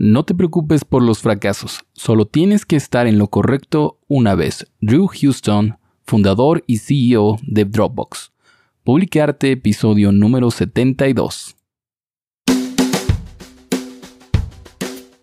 No te preocupes por los fracasos, solo tienes que estar en lo correcto una vez. Drew Houston, fundador y CEO de Dropbox. Publicarte episodio número 72.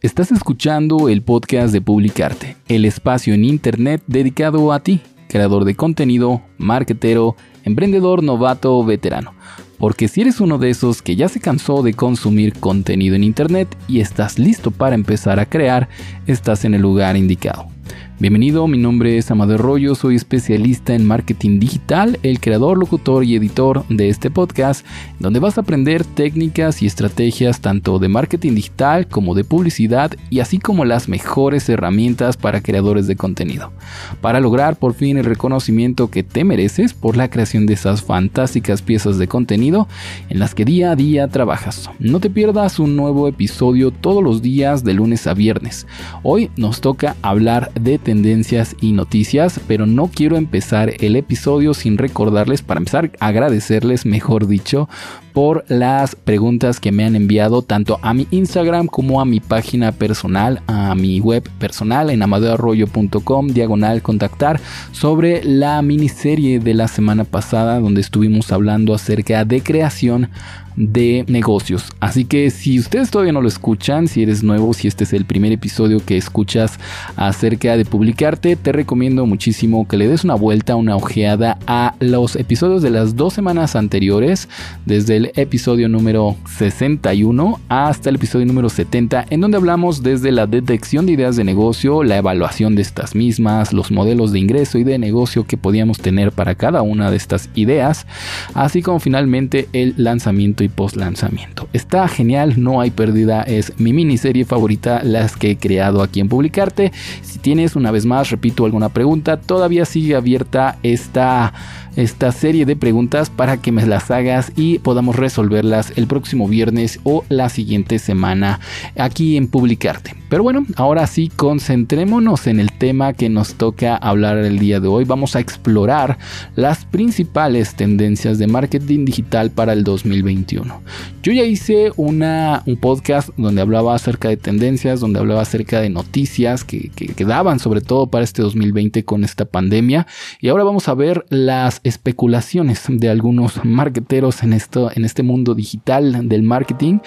Estás escuchando el podcast de Publicarte, el espacio en Internet dedicado a ti, creador de contenido, marketero, emprendedor novato o veterano porque si eres uno de esos que ya se cansó de consumir contenido en Internet y estás listo para empezar a crear, estás en el lugar indicado. Bienvenido, mi nombre es Amadeo Rollo, soy especialista en marketing digital, el creador, locutor y editor de este podcast, donde vas a aprender técnicas y estrategias tanto de marketing digital como de publicidad y así como las mejores herramientas para creadores de contenido, para lograr por fin el reconocimiento que te mereces por la creación de esas fantásticas piezas de contenido en las que día a día trabajas. No te pierdas un nuevo episodio todos los días de lunes a viernes. Hoy nos toca hablar de tendencias y noticias, pero no quiero empezar el episodio sin recordarles, para empezar, agradecerles, mejor dicho, por las preguntas que me han enviado tanto a mi Instagram como a mi página personal, a mi web personal en amadeoarroyo.com, diagonal contactar, sobre la miniserie de la semana pasada donde estuvimos hablando acerca de creación de negocios. Así que si ustedes todavía no lo escuchan, si eres nuevo, si este es el primer episodio que escuchas acerca de publicarte, te recomiendo muchísimo que le des una vuelta, una ojeada a los episodios de las dos semanas anteriores, desde episodio número 61 hasta el episodio número 70, en donde hablamos desde la detección de ideas de negocio, la evaluación de estas mismas, los modelos de ingreso y de negocio que podíamos tener para cada una de estas ideas, así como finalmente el lanzamiento y post lanzamiento. Está genial, no hay pérdida, es mi miniserie favorita, las que he creado aquí en Publicarte. Si tienes una vez más, repito, alguna pregunta, todavía sigue abierta esta esta serie de preguntas para que me las hagas y podamos resolverlas el próximo viernes o la siguiente semana aquí en Publicarte. Pero bueno, ahora sí, concentrémonos en el tema que nos toca hablar el día de hoy. Vamos a explorar las principales tendencias de marketing digital para el 2021. Yo ya hice una, un podcast donde hablaba acerca de tendencias, donde hablaba acerca de noticias que, que, daban sobre todo para este 2020 con esta pandemia. Y ahora vamos a ver las especulaciones de algunos marketeros en, esto, en este mundo digital del marketing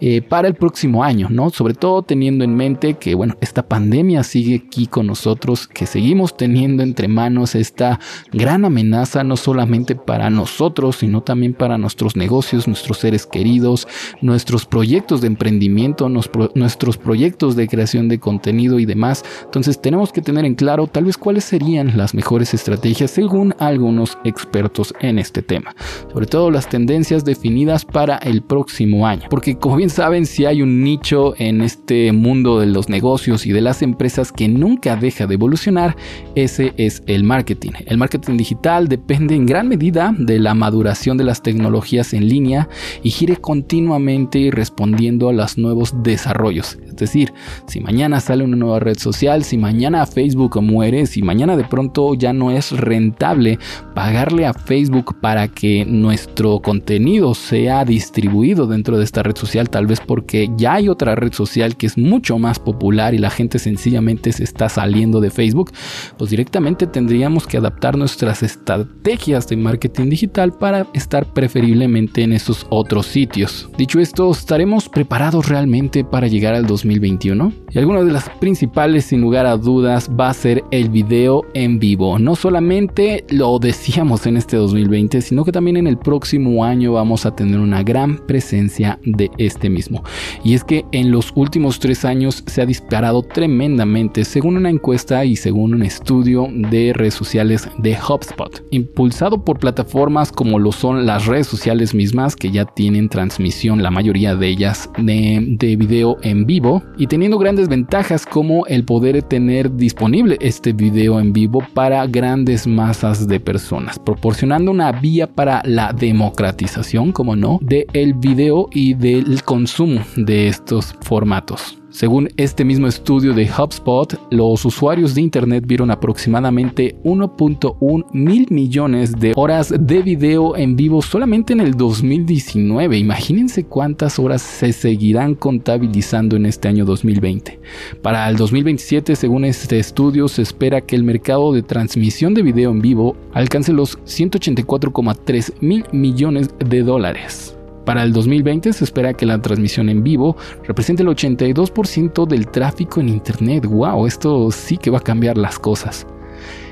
eh, para el próximo año, ¿no? Sobre todo teniendo en mente que, bueno, esta pandemia sigue aquí con nosotros, que seguimos teniendo entre manos esta gran amenaza, no solamente para nosotros, sino también para nuestros negocios, nuestros seres queridos, nuestros proyectos de emprendimiento, nuestros proyectos de creación de contenido y demás. Entonces tenemos que tener en claro tal vez cuáles serían las mejores estrategias según algunos expertos en este tema, sobre todo las tendencias definidas para el próximo año, porque como bien saben, si hay un nicho en este mundo de los negocios y de las empresas que nunca deja de evolucionar, ese es el marketing. El marketing digital depende en gran medida de la maduración de las tecnologías en línea y gire continuamente respondiendo a los nuevos desarrollos. Es decir, si mañana sale una nueva red social, si mañana Facebook muere, si mañana de pronto ya no es rentable pagar a Facebook para que nuestro contenido sea distribuido dentro de esta red social, tal vez porque ya hay otra red social que es mucho más popular y la gente sencillamente se está saliendo de Facebook, pues directamente tendríamos que adaptar nuestras estrategias de marketing digital para estar preferiblemente en esos otros sitios. Dicho esto, ¿estaremos preparados realmente para llegar al 2021? Y alguna de las principales, sin lugar a dudas, va a ser el video en vivo. No solamente lo decíamos en este 2020, sino que también en el próximo año vamos a tener una gran presencia de este mismo. Y es que en los últimos tres años se ha disparado tremendamente, según una encuesta y según un estudio de redes sociales de HubSpot, impulsado por plataformas como lo son las redes sociales mismas, que ya tienen transmisión, la mayoría de ellas, de, de video en vivo, y teniendo grandes ventajas como el poder tener disponible este video en vivo para grandes masas de personas proporcionando una vía para la democratización, como no, del video y del consumo de estos formatos. Según este mismo estudio de HubSpot, los usuarios de Internet vieron aproximadamente 1.1 mil millones de horas de video en vivo solamente en el 2019. Imagínense cuántas horas se seguirán contabilizando en este año 2020. Para el 2027, según este estudio, se espera que el mercado de transmisión de video en vivo alcance los 184,3 mil millones de dólares. Para el 2020 se espera que la transmisión en vivo represente el 82% del tráfico en Internet. ¡Wow! Esto sí que va a cambiar las cosas.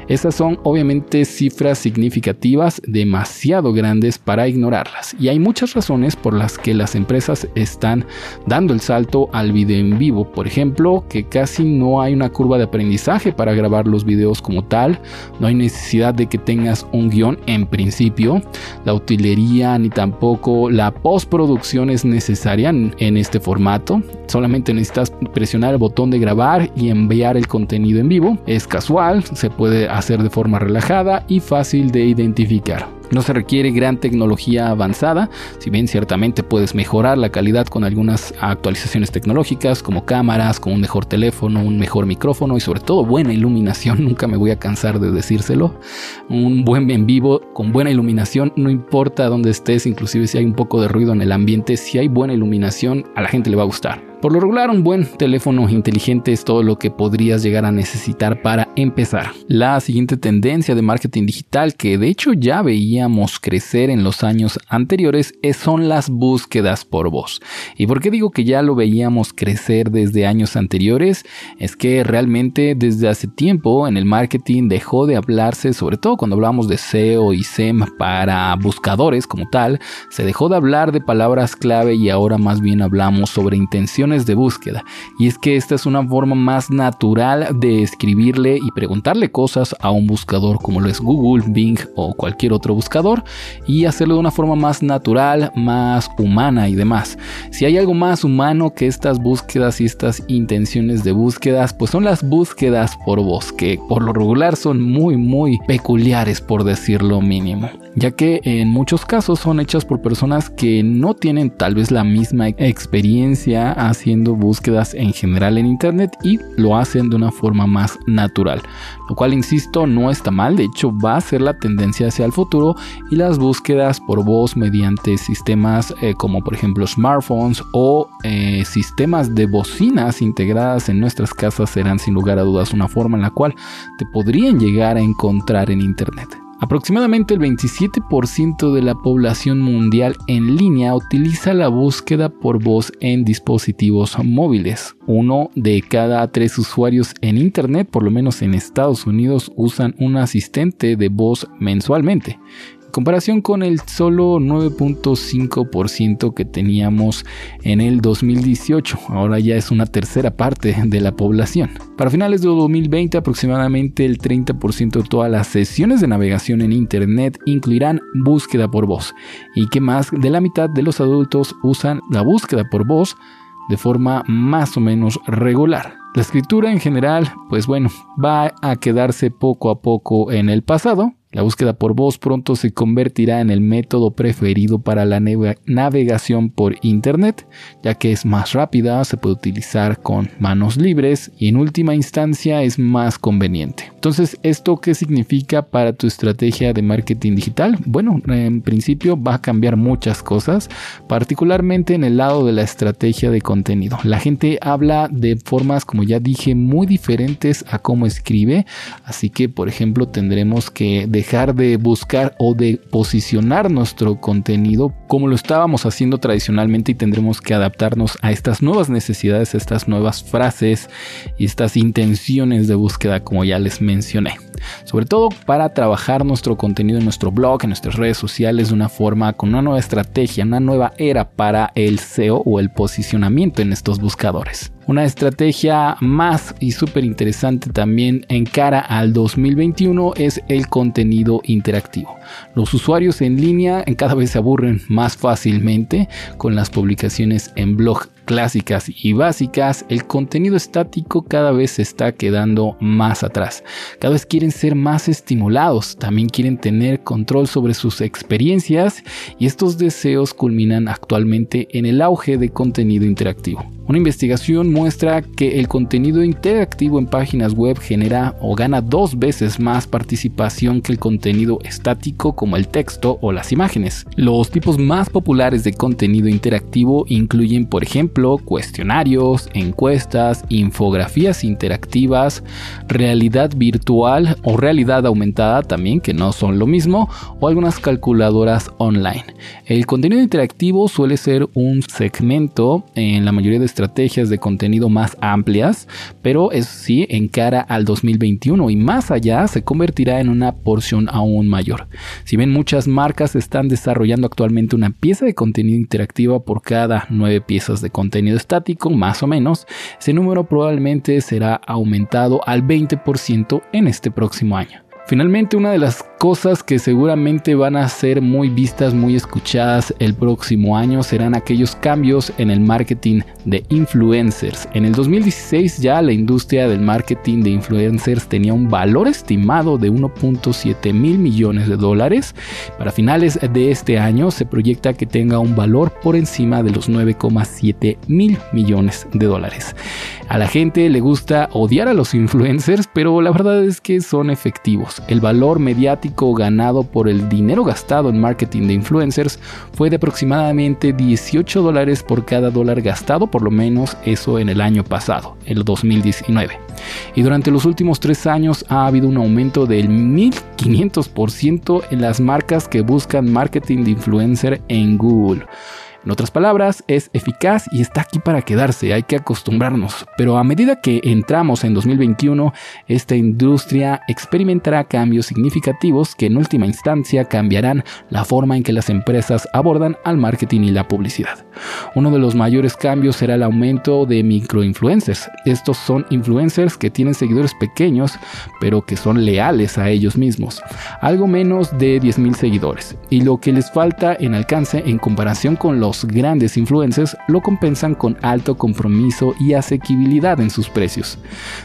Estas son obviamente cifras significativas demasiado grandes para ignorarlas y hay muchas razones por las que las empresas están dando el salto al video en vivo. Por ejemplo, que casi no hay una curva de aprendizaje para grabar los videos como tal, no hay necesidad de que tengas un guion en principio, la utilería ni tampoco la postproducción es necesaria en este formato, solamente necesitas presionar el botón de grabar y enviar el contenido en vivo, es casual, se puede hacer de forma relajada y fácil de identificar. No se requiere gran tecnología avanzada, si bien ciertamente puedes mejorar la calidad con algunas actualizaciones tecnológicas como cámaras, con un mejor teléfono, un mejor micrófono y sobre todo buena iluminación, nunca me voy a cansar de decírselo. Un buen en vivo con buena iluminación, no importa dónde estés, inclusive si hay un poco de ruido en el ambiente, si hay buena iluminación, a la gente le va a gustar. Por lo regular, un buen teléfono inteligente es todo lo que podrías llegar a necesitar para empezar. La siguiente tendencia de marketing digital, que de hecho ya veíamos crecer en los años anteriores, son las búsquedas por voz. ¿Y por qué digo que ya lo veíamos crecer desde años anteriores? Es que realmente desde hace tiempo en el marketing dejó de hablarse, sobre todo cuando hablamos de SEO y SEM para buscadores como tal, se dejó de hablar de palabras clave y ahora más bien hablamos sobre intenciones de búsqueda. Y es que esta es una forma más natural de escribirle y preguntarle cosas a un buscador como lo es Google, Bing o cualquier otro buscador y hacerlo de una forma más natural, más humana y demás. Si hay algo más humano que estas búsquedas y estas intenciones de búsquedas, pues son las búsquedas por voz, que por lo regular son muy muy peculiares por decirlo mínimo ya que en muchos casos son hechas por personas que no tienen tal vez la misma experiencia haciendo búsquedas en general en internet y lo hacen de una forma más natural, lo cual insisto no está mal, de hecho va a ser la tendencia hacia el futuro y las búsquedas por voz mediante sistemas eh, como por ejemplo smartphones o eh, sistemas de bocinas integradas en nuestras casas serán sin lugar a dudas una forma en la cual te podrían llegar a encontrar en internet. Aproximadamente el 27% de la población mundial en línea utiliza la búsqueda por voz en dispositivos móviles. Uno de cada tres usuarios en Internet, por lo menos en Estados Unidos, usan un asistente de voz mensualmente comparación con el solo 9.5% que teníamos en el 2018. Ahora ya es una tercera parte de la población. Para finales de 2020 aproximadamente el 30% de todas las sesiones de navegación en Internet incluirán búsqueda por voz y que más de la mitad de los adultos usan la búsqueda por voz de forma más o menos regular. La escritura en general, pues bueno, va a quedarse poco a poco en el pasado, la búsqueda por voz pronto se convertirá en el método preferido para la navegación por Internet, ya que es más rápida, se puede utilizar con manos libres y en última instancia es más conveniente. Entonces, ¿esto qué significa para tu estrategia de marketing digital? Bueno, en principio va a cambiar muchas cosas, particularmente en el lado de la estrategia de contenido. La gente habla de formas, como ya dije, muy diferentes a cómo escribe, así que, por ejemplo, tendremos que dejar de buscar o de posicionar nuestro contenido como lo estábamos haciendo tradicionalmente y tendremos que adaptarnos a estas nuevas necesidades, a estas nuevas frases y estas intenciones de búsqueda como ya les mencioné. Sobre todo para trabajar nuestro contenido en nuestro blog, en nuestras redes sociales de una forma con una nueva estrategia, una nueva era para el SEO o el posicionamiento en estos buscadores. Una estrategia más y súper interesante también en cara al 2021 es el contenido interactivo. Los usuarios en línea cada vez se aburren más fácilmente con las publicaciones en blog clásicas y básicas, el contenido estático cada vez se está quedando más atrás. Cada vez quieren ser más estimulados, también quieren tener control sobre sus experiencias y estos deseos culminan actualmente en el auge de contenido interactivo. Una investigación muestra que el contenido interactivo en páginas web genera o gana dos veces más participación que el contenido estático como el texto o las imágenes. Los tipos más populares de contenido interactivo incluyen, por ejemplo, cuestionarios, encuestas, infografías interactivas, realidad virtual o realidad aumentada también, que no son lo mismo, o algunas calculadoras online. El contenido interactivo suele ser un segmento en la mayoría de estrategias de contenido más amplias, pero es sí en cara al 2021 y más allá se convertirá en una porción aún mayor. Si bien muchas marcas están desarrollando actualmente una pieza de contenido interactiva por cada nueve piezas de contenido estático, más o menos, ese número probablemente será aumentado al 20% en este próximo año. Finalmente, una de las cosas que seguramente van a ser muy vistas, muy escuchadas el próximo año serán aquellos cambios en el marketing de influencers. En el 2016 ya la industria del marketing de influencers tenía un valor estimado de 1.7 mil millones de dólares. Para finales de este año se proyecta que tenga un valor por encima de los 9,7 mil millones de dólares. A la gente le gusta odiar a los influencers, pero la verdad es que son efectivos. El valor mediático ganado por el dinero gastado en marketing de influencers fue de aproximadamente 18 dólares por cada dólar gastado, por lo menos eso en el año pasado, el 2019. Y durante los últimos tres años ha habido un aumento del 1500% en las marcas que buscan marketing de influencer en Google. En otras palabras, es eficaz y está aquí para quedarse, hay que acostumbrarnos. Pero a medida que entramos en 2021, esta industria experimentará cambios significativos que en última instancia cambiarán la forma en que las empresas abordan al marketing y la publicidad. Uno de los mayores cambios será el aumento de microinfluencers. Estos son influencers que tienen seguidores pequeños, pero que son leales a ellos mismos. Algo menos de 10.000 seguidores. Y lo que les falta en alcance en comparación con los grandes influencers lo compensan con alto compromiso y asequibilidad en sus precios.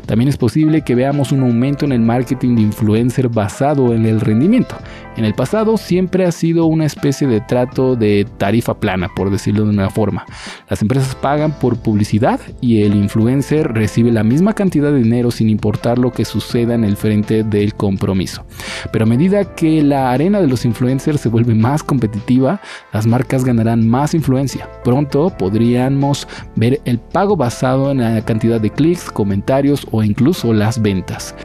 También es posible que veamos un aumento en el marketing de influencer basado en el rendimiento. En el pasado siempre ha sido una especie de trato de tarifa plana, por decirlo de una forma. Las empresas pagan por publicidad y el influencer recibe la misma cantidad de dinero sin importar lo que suceda en el frente del compromiso. Pero a medida que la arena de los influencers se vuelve más competitiva, las marcas ganarán más influencia. Pronto podríamos ver el pago basado en la cantidad de clics, comentarios o incluso las ventas.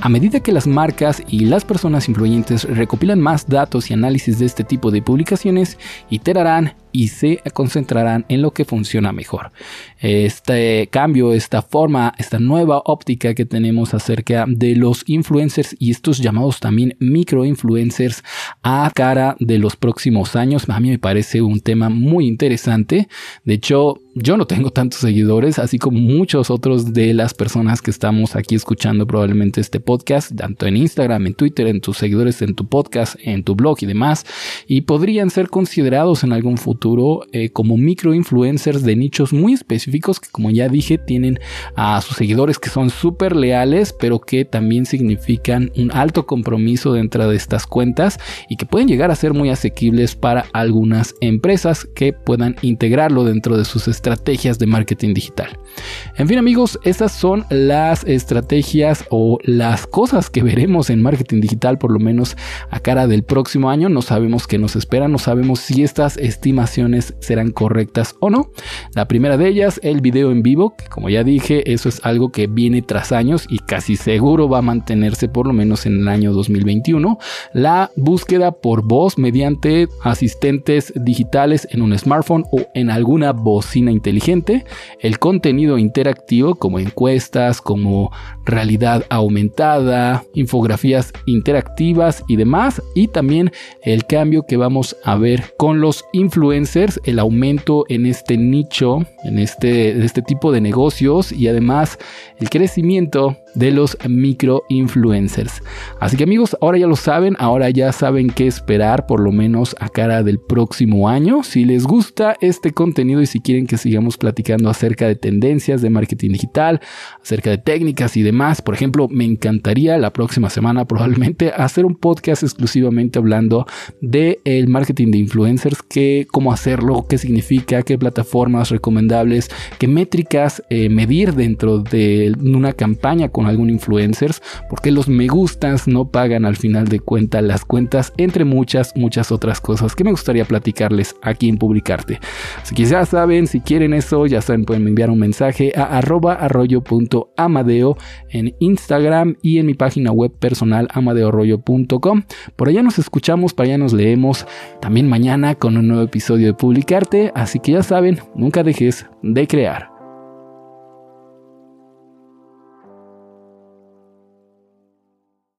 A medida que las marcas y las personas influyentes recopilan más datos y análisis de este tipo de publicaciones, iterarán y se concentrarán en lo que funciona mejor. Este cambio, esta forma, esta nueva óptica que tenemos acerca de los influencers y estos llamados también microinfluencers a cara de los próximos años, a mí me parece un tema muy interesante. De hecho, yo no tengo tantos seguidores, así como muchos otros de las personas que estamos aquí escuchando probablemente este podcast, tanto en Instagram, en Twitter, en tus seguidores, en tu podcast, en tu blog y demás, y podrían ser considerados en algún futuro eh, como micro influencers de nichos muy específicos que como ya dije tienen a sus seguidores que son súper leales pero que también significan un alto compromiso dentro de estas cuentas y que pueden llegar a ser muy asequibles para algunas empresas que puedan integrarlo dentro de sus estrategias de marketing digital. En fin amigos, estas son las estrategias o las cosas que veremos en marketing digital por lo menos a cara del próximo año. No sabemos qué nos espera, no sabemos si estas estimaciones serán correctas o no. La primera de ellas, el video en vivo, que como ya dije, eso es algo que viene tras años y casi seguro va a mantenerse por lo menos en el año 2021. La búsqueda por voz mediante asistentes digitales en un smartphone o en alguna bocina inteligente. El contenido interactivo como encuestas, como realidad aumentada, infografías interactivas y demás. Y también el cambio que vamos a ver con los influencers el aumento en este nicho, en este, este tipo de negocios y además el crecimiento de los micro influencers. Así que amigos, ahora ya lo saben, ahora ya saben qué esperar por lo menos a cara del próximo año. Si les gusta este contenido y si quieren que sigamos platicando acerca de tendencias de marketing digital, acerca de técnicas y demás, por ejemplo, me encantaría la próxima semana probablemente hacer un podcast exclusivamente hablando de el marketing de influencers, qué, cómo hacerlo, qué significa, qué plataformas recomendables, qué métricas eh, medir dentro de una campaña con algún influencers, porque los me gustas no pagan al final de cuentas las cuentas, entre muchas, muchas otras cosas que me gustaría platicarles aquí en Publicarte. Así que ya saben, si quieren eso, ya saben, pueden enviar un mensaje a arroba arroyo.amadeo en Instagram y en mi página web personal amadeorroyo.com. Por allá nos escuchamos, para allá nos leemos también mañana con un nuevo episodio de Publicarte, así que ya saben, nunca dejes de crear.